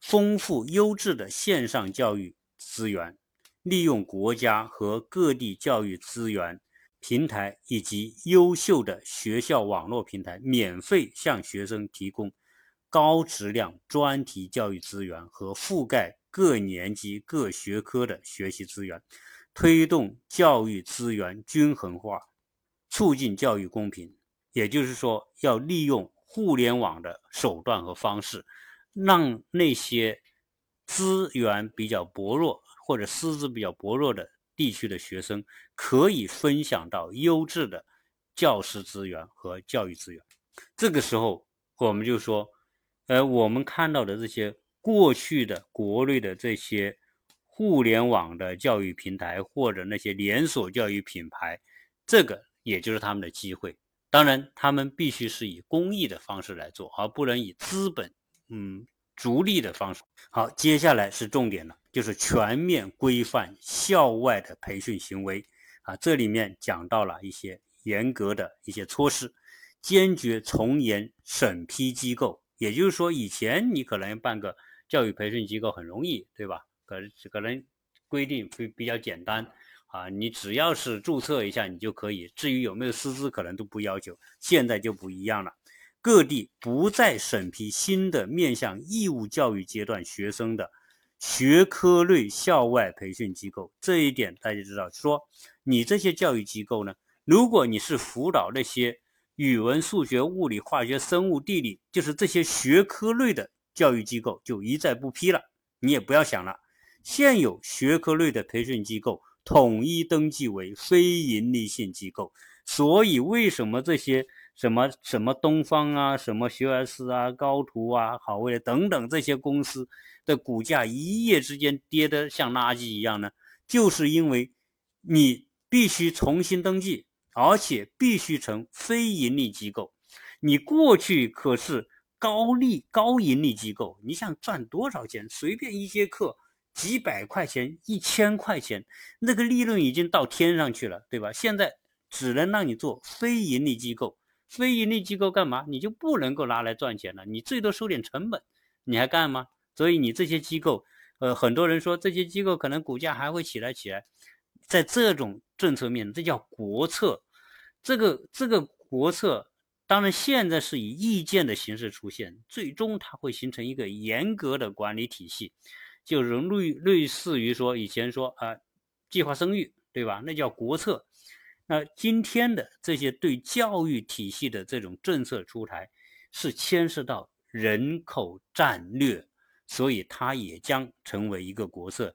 丰富优质的线上教育资源，利用国家和各地教育资源平台以及优秀的学校网络平台，免费向学生提供高质量专题教育资源和覆盖各年级各学科的学习资源，推动教育资源均衡化，促进教育公平。也就是说，要利用。互联网的手段和方式，让那些资源比较薄弱或者师资比较薄弱的地区的学生，可以分享到优质的教师资源和教育资源。这个时候，我们就说，呃，我们看到的这些过去的国内的这些互联网的教育平台或者那些连锁教育品牌，这个也就是他们的机会。当然，他们必须是以公益的方式来做，而不能以资本嗯逐利的方式。好，接下来是重点了，就是全面规范校外的培训行为啊。这里面讲到了一些严格的一些措施，坚决从严审批机构。也就是说，以前你可能办个教育培训机构很容易，对吧？可可能规定会比较简单。啊，你只要是注册一下，你就可以。至于有没有师资，可能都不要求。现在就不一样了，各地不再审批新的面向义务教育阶段学生的学科类校外培训机构。这一点大家知道，说你这些教育机构呢，如果你是辅导那些语文、数学、物理、化学、生物、地理，就是这些学科类的教育机构，就一再不批了。你也不要想了，现有学科类的培训机构。统一登记为非营利性机构，所以为什么这些什么什么东方啊、什么学而思啊、高途啊、好未来等等这些公司的股价一夜之间跌得像垃圾一样呢？就是因为你必须重新登记，而且必须成非盈利机构。你过去可是高利高盈利机构，你想赚多少钱？随便一节课。几百块钱、一千块钱，那个利润已经到天上去了，对吧？现在只能让你做非盈利机构，非盈利机构干嘛？你就不能够拿来赚钱了，你最多收点成本，你还干吗？所以你这些机构，呃，很多人说这些机构可能股价还会起来起来，在这种政策面，这叫国策。这个这个国策，当然现在是以意见的形式出现，最终它会形成一个严格的管理体系。就是类类似于说以前说啊，计划生育，对吧？那叫国策。那今天的这些对教育体系的这种政策出台，是牵涉到人口战略，所以它也将成为一个国策。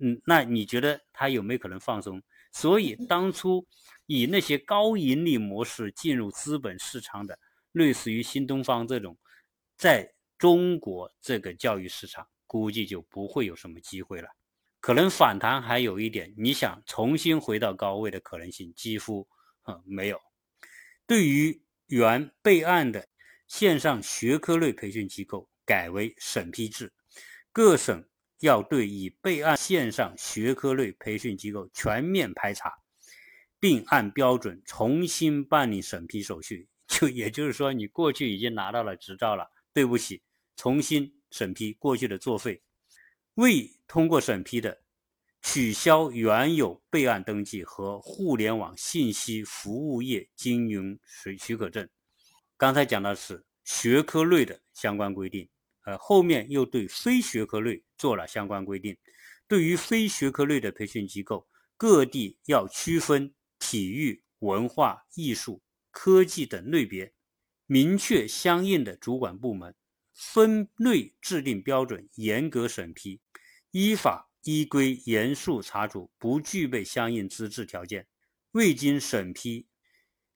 嗯，那你觉得它有没有可能放松？所以当初以那些高盈利模式进入资本市场的，类似于新东方这种，在中国这个教育市场。估计就不会有什么机会了，可能反弹还有一点，你想重新回到高位的可能性几乎没有。对于原备案的线上学科类培训机构，改为审批制，各省要对已备案线上学科类培训机构全面排查，并按标准重新办理审批手续。就也就是说，你过去已经拿到了执照了。对不起，重新审批过去的作废。未通过审批的，取消原有备案登记和互联网信息服务业经营许许可证。刚才讲的是学科类的相关规定，呃，后面又对非学科类做了相关规定。对于非学科类的培训机构，各地要区分体育、文化艺术、科技等类别，明确相应的主管部门，分类制定标准，严格审批，依法依规严肃查处不具备相应资质条件、未经审批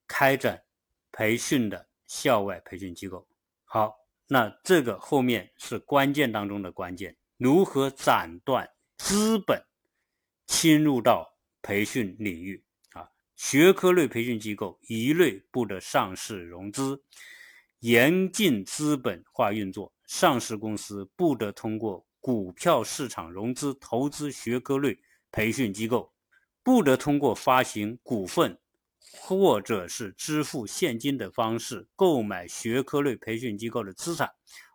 开展培训的。校外培训机构，好，那这个后面是关键当中的关键，如何斩断资本侵入到培训领域啊？学科类培训机构一律不得上市融资，严禁资本化运作，上市公司不得通过股票市场融资投资学科类培训机构，不得通过发行股份。或者是支付现金的方式购买学科类培训机构的资产，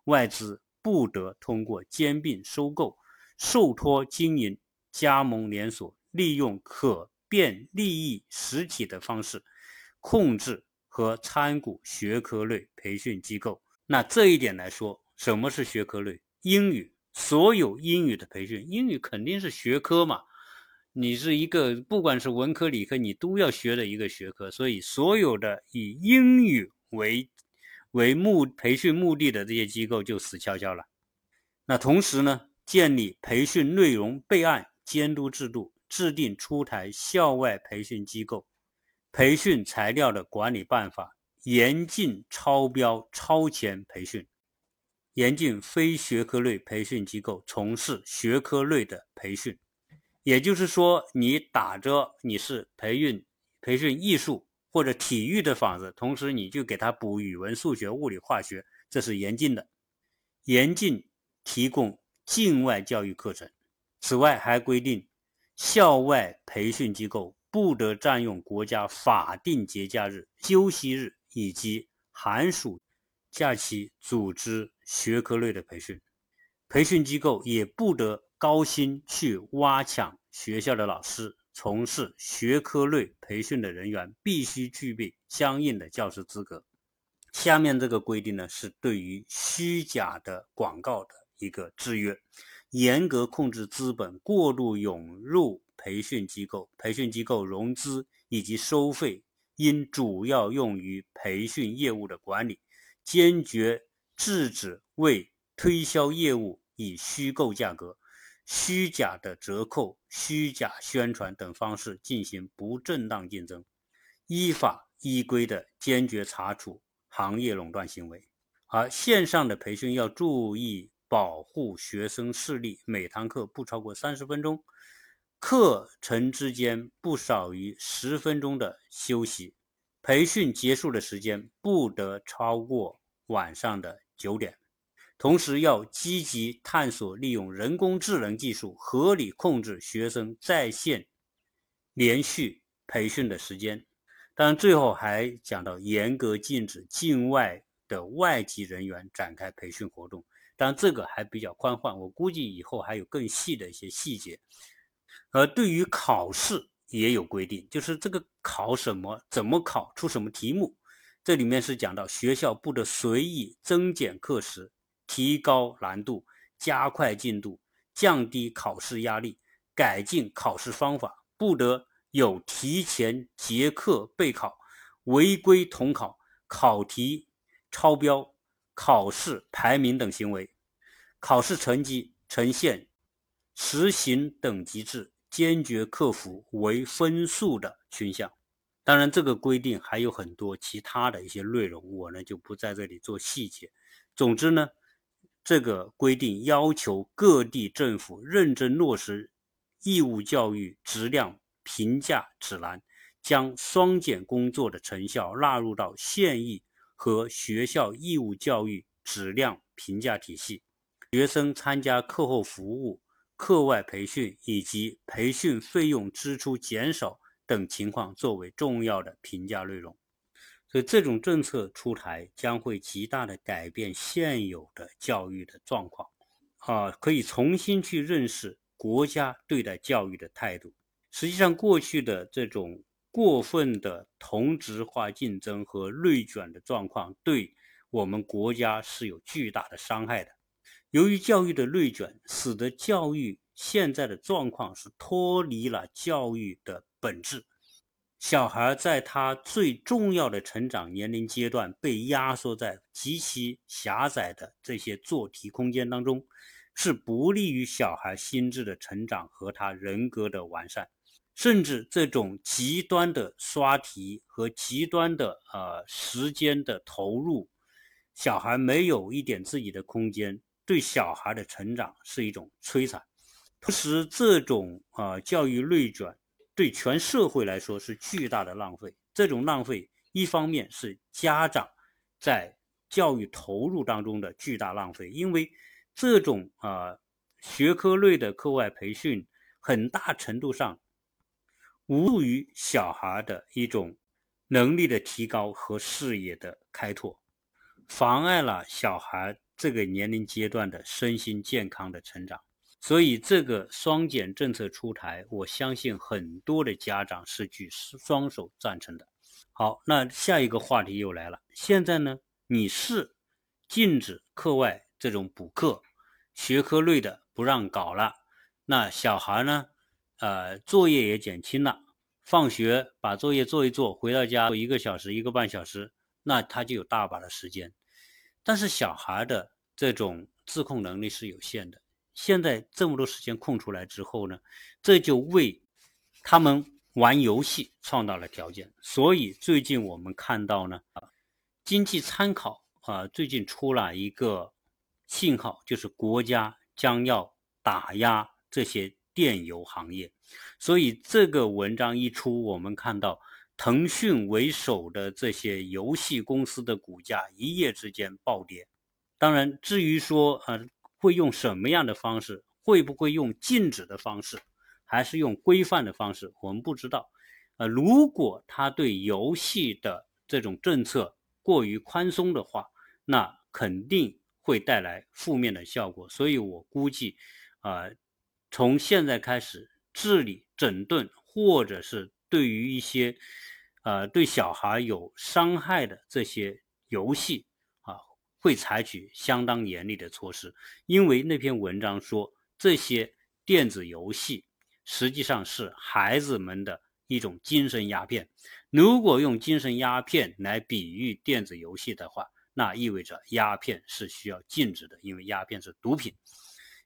外资不得通过兼并、收购、受托经营、加盟连锁，利用可变利益实体的方式控制和参股学科类培训机构。那这一点来说，什么是学科类？英语，所有英语的培训，英语肯定是学科嘛。你是一个，不管是文科理科，你都要学的一个学科，所以所有的以英语为为目培训目的的这些机构就死翘翘了。那同时呢，建立培训内容备案监督制度，制定出台校外培训机构培训材料的管理办法，严禁超标超前培训，严禁非学科类培训机构从事学科类的培训。也就是说，你打着你是培训培训艺术或者体育的幌子，同时你就给他补语文、数学、物理、化学，这是严禁的。严禁提供境外教育课程。此外，还规定校外培训机构不得占用国家法定节假日、休息日以及寒暑假期组织学科类的培训。培训机构也不得。高薪去挖抢学校的老师，从事学科类培训的人员必须具备相应的教师资格。下面这个规定呢，是对于虚假的广告的一个制约，严格控制资本过度涌入培训机构，培训机构融资以及收费应主要用于培训业务的管理，坚决制止为推销业务以虚构价格。虚假的折扣、虚假宣传等方式进行不正当竞争，依法依规的坚决查处行业垄断行为。而线上的培训要注意保护学生视力，每堂课不超过三十分钟，课程之间不少于十分钟的休息，培训结束的时间不得超过晚上的九点。同时要积极探索利用人工智能技术，合理控制学生在线连续培训的时间。当然，最后还讲到严格禁止境外的外籍人员展开培训活动。当然，这个还比较宽泛，我估计以后还有更细的一些细节。而对于考试也有规定，就是这个考什么、怎么考、出什么题目，这里面是讲到学校不得随意增减课时。提高难度，加快进度，降低考试压力，改进考试方法，不得有提前结课备考、违规统考、考题超标、考试排名等行为。考试成绩呈现实行等级制，坚决克服为分数的倾向。当然，这个规定还有很多其他的一些内容，我呢就不在这里做细节。总之呢。这个规定要求各地政府认真落实义务教育质量评价指南，将双减工作的成效纳入到县域和学校义务教育质量评价体系。学生参加课后服务、课外培训以及培训费用支出减少等情况作为重要的评价内容。所以这种政策出台将会极大的改变现有的教育的状况，啊，可以重新去认识国家对待教育的态度。实际上，过去的这种过分的同质化竞争和内卷的状况，对我们国家是有巨大的伤害的。由于教育的内卷，使得教育现在的状况是脱离了教育的本质。小孩在他最重要的成长年龄阶段被压缩在极其狭窄的这些做题空间当中，是不利于小孩心智的成长和他人格的完善。甚至这种极端的刷题和极端的呃时间的投入，小孩没有一点自己的空间，对小孩的成长是一种摧残。同时，这种啊教育内卷。对全社会来说是巨大的浪费。这种浪费，一方面是家长在教育投入当中的巨大浪费，因为这种啊学科类的课外培训，很大程度上无助于小孩的一种能力的提高和视野的开拓，妨碍了小孩这个年龄阶段的身心健康的成长。所以，这个双减政策出台，我相信很多的家长是举双手赞成的。好，那下一个话题又来了。现在呢，你是禁止课外这种补课，学科类的不让搞了。那小孩呢，呃，作业也减轻了，放学把作业做一做，回到家一个小时、一个半小时，那他就有大把的时间。但是小孩的这种自控能力是有限的。现在这么多时间空出来之后呢，这就为他们玩游戏创造了条件。所以最近我们看到呢，经济参考啊，最近出了一个信号，就是国家将要打压这些电游行业。所以这个文章一出，我们看到腾讯为首的这些游戏公司的股价一夜之间暴跌。当然，至于说啊。会用什么样的方式？会不会用禁止的方式，还是用规范的方式？我们不知道。呃，如果他对游戏的这种政策过于宽松的话，那肯定会带来负面的效果。所以我估计，啊，从现在开始治理、整顿，或者是对于一些，呃，对小孩有伤害的这些游戏。会采取相当严厉的措施，因为那篇文章说这些电子游戏实际上是孩子们的一种精神鸦片。如果用精神鸦片来比喻电子游戏的话，那意味着鸦片是需要禁止的，因为鸦片是毒品。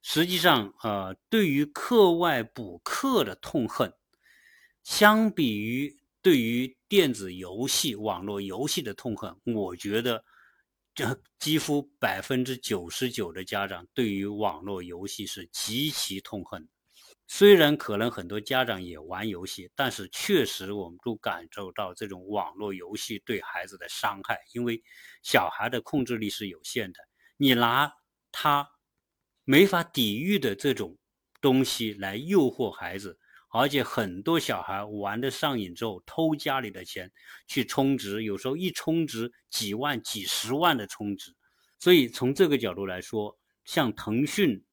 实际上，呃，对于课外补课的痛恨，相比于对于电子游戏、网络游戏的痛恨，我觉得。这几乎百分之九十九的家长对于网络游戏是极其痛恨。虽然可能很多家长也玩游戏，但是确实我们都感受到这种网络游戏对孩子的伤害。因为小孩的控制力是有限的，你拿他没法抵御的这种东西来诱惑孩子。而且很多小孩玩的上瘾之后，偷家里的钱去充值，有时候一充值几万、几十万的充值。所以从这个角度来说，像腾讯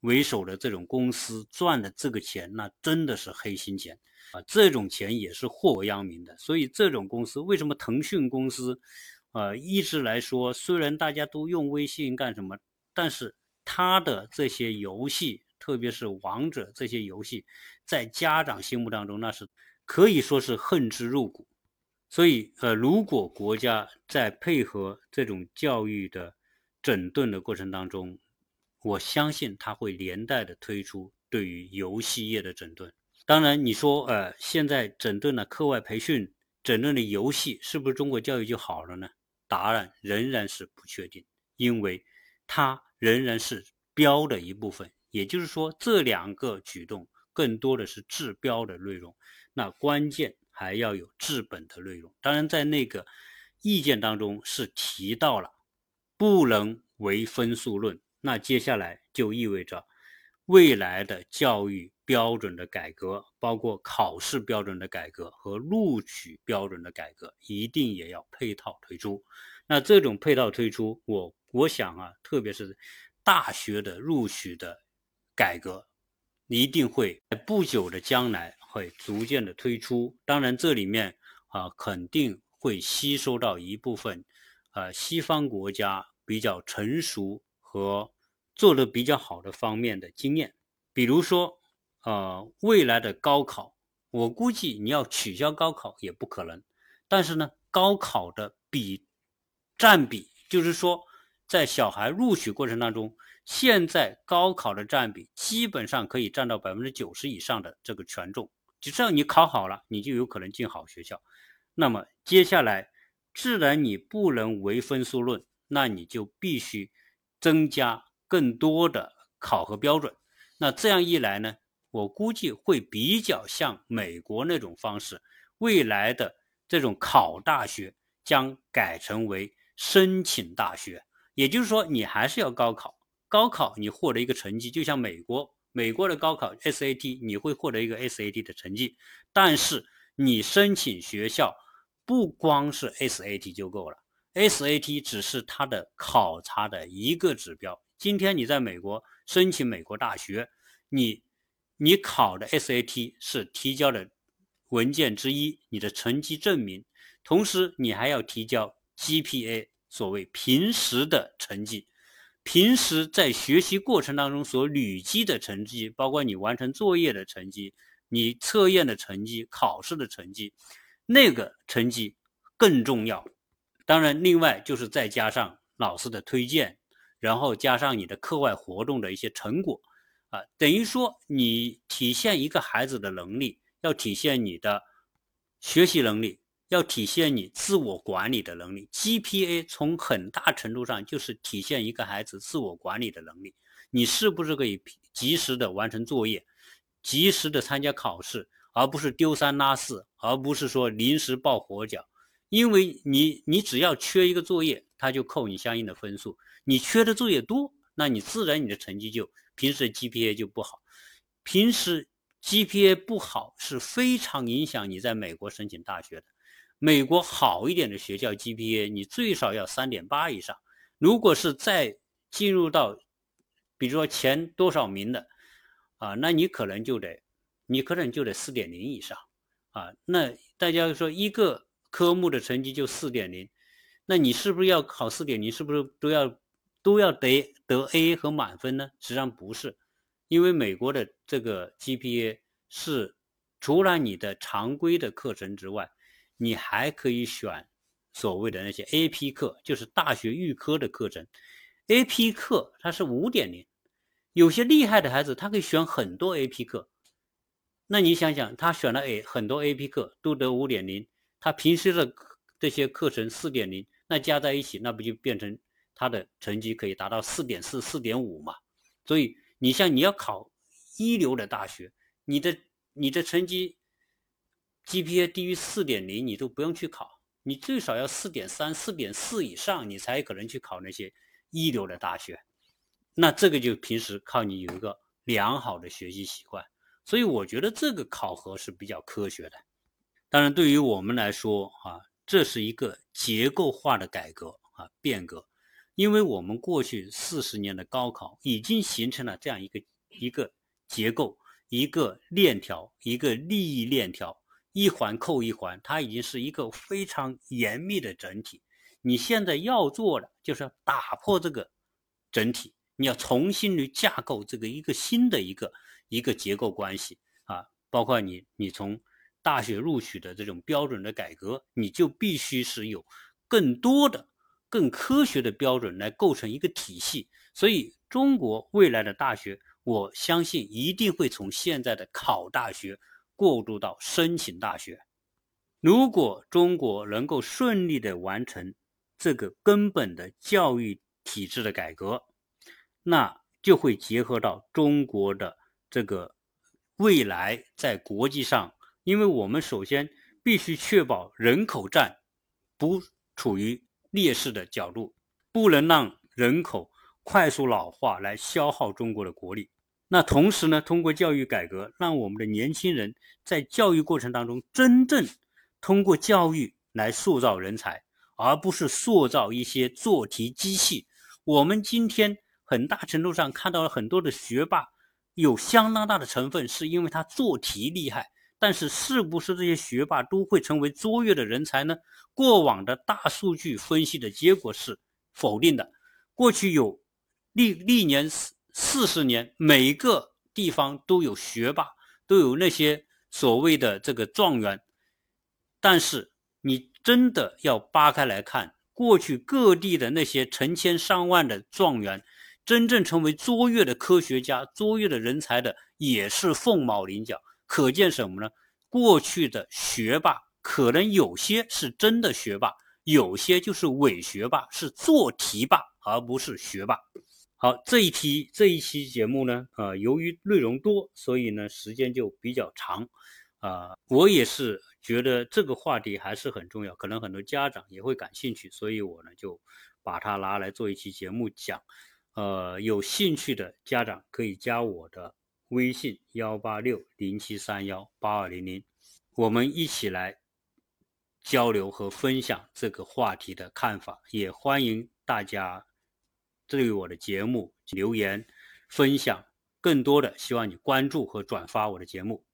为首的这种公司赚的这个钱，那真的是黑心钱啊！这种钱也是祸国殃民的。所以这种公司，为什么腾讯公司，呃，一直来说，虽然大家都用微信干什么，但是它的这些游戏。特别是王者这些游戏，在家长心目当中，那是可以说是恨之入骨。所以，呃，如果国家在配合这种教育的整顿的过程当中，我相信它会连带的推出对于游戏业的整顿。当然，你说，呃，现在整顿了课外培训，整顿了游戏，是不是中国教育就好了呢？答案仍然是不确定，因为它仍然是标的一部分。也就是说，这两个举动更多的是治标的内容，那关键还要有治本的内容。当然，在那个意见当中是提到了不能唯分数论，那接下来就意味着未来的教育标准的改革，包括考试标准的改革和录取标准的改革，一定也要配套推出。那这种配套推出，我我想啊，特别是大学的入取的改革，一定会在不久的将来会逐渐的推出。当然，这里面啊，肯定会吸收到一部分，呃，西方国家比较成熟和做的比较好的方面的经验。比如说，呃，未来的高考，我估计你要取消高考也不可能。但是呢，高考的比占比，就是说，在小孩入学过程当中，现在高考的占比基本上可以占到百分之九十以上的这个权重。只要你考好了，你就有可能进好学校。那么接下来，既然你不能唯分数论，那你就必须增加更多的考核标准。那这样一来呢，我估计会比较像美国那种方式，未来的这种考大学将改成为申请大学，也就是说，你还是要高考，高考你获得一个成绩，就像美国美国的高考 SAT，你会获得一个 SAT 的成绩，但是你申请学校不光是 SAT 就够了，SAT 只是它的考察的一个指标。今天你在美国申请美国大学，你你考的 SAT 是提交的文件之一，你的成绩证明。同时，你还要提交 GPA，所谓平时的成绩，平时在学习过程当中所累积的成绩，包括你完成作业的成绩、你测验的成绩、考试的成绩，那个成绩更重要。当然，另外就是再加上老师的推荐。然后加上你的课外活动的一些成果，啊，等于说你体现一个孩子的能力，要体现你的学习能力，要体现你自我管理的能力。GPA 从很大程度上就是体现一个孩子自我管理的能力。你是不是可以及时的完成作业，及时的参加考试，而不是丢三落四，而不是说临时抱佛脚。因为你你只要缺一个作业，他就扣你相应的分数。你缺的作业多，那你自然你的成绩就平时 GPA 就不好。平时 GPA 不好是非常影响你在美国申请大学的。美国好一点的学校 GPA 你最少要三点八以上。如果是再进入到，比如说前多少名的啊，那你可能就得你可能就得四点零以上啊。那大家说一个。科目的成绩就四点零，那你是不是要考四点零？是不是都要都要得得 A 和满分呢？实际上不是，因为美国的这个 GPA 是除了你的常规的课程之外，你还可以选所谓的那些 AP 课，就是大学预科的课程。AP 课它是五点零，有些厉害的孩子他可以选很多 AP 课。那你想想，他选了 A 很多 AP 课都得五点零。他平时的这些课程四点零，那加在一起，那不就变成他的成绩可以达到四点四、四点五嘛？所以你像你要考一流的大学，你的你的成绩 GPA 低于四点零，你都不用去考，你最少要四点三、四点四以上，你才可能去考那些一流的大学。那这个就平时靠你有一个良好的学习习惯，所以我觉得这个考核是比较科学的。当然，对于我们来说，啊，这是一个结构化的改革啊，变革。因为我们过去四十年的高考已经形成了这样一个一个结构、一个链条、一个利益链条，一环扣一环，它已经是一个非常严密的整体。你现在要做的就是打破这个整体，你要重新去架构这个一个新的一个一个结构关系啊，包括你你从。大学录取的这种标准的改革，你就必须是有更多的、更科学的标准来构成一个体系。所以，中国未来的大学，我相信一定会从现在的考大学过渡到申请大学。如果中国能够顺利的完成这个根本的教育体制的改革，那就会结合到中国的这个未来在国际上。因为我们首先必须确保人口占不处于劣势的角度，不能让人口快速老化来消耗中国的国力。那同时呢，通过教育改革，让我们的年轻人在教育过程当中，真正通过教育来塑造人才，而不是塑造一些做题机器。我们今天很大程度上看到了很多的学霸，有相当大的成分是因为他做题厉害。但是，是不是这些学霸都会成为卓越的人才呢？过往的大数据分析的结果是否定的。过去有历历年四十年，每个地方都有学霸，都有那些所谓的这个状元。但是，你真的要扒开来看，过去各地的那些成千上万的状元，真正成为卓越的科学家、卓越的人才的，也是凤毛麟角。可见什么呢？过去的学霸可能有些是真的学霸，有些就是伪学霸，是做题霸，而不是学霸。好，这一期这一期节目呢，呃，由于内容多，所以呢时间就比较长。啊，我也是觉得这个话题还是很重要，可能很多家长也会感兴趣，所以我呢就把它拿来做一期节目讲。呃，有兴趣的家长可以加我的。微信幺八六零七三幺八二零零，我们一起来交流和分享这个话题的看法，也欢迎大家对于我的节目留言分享。更多的希望你关注和转发我的节目。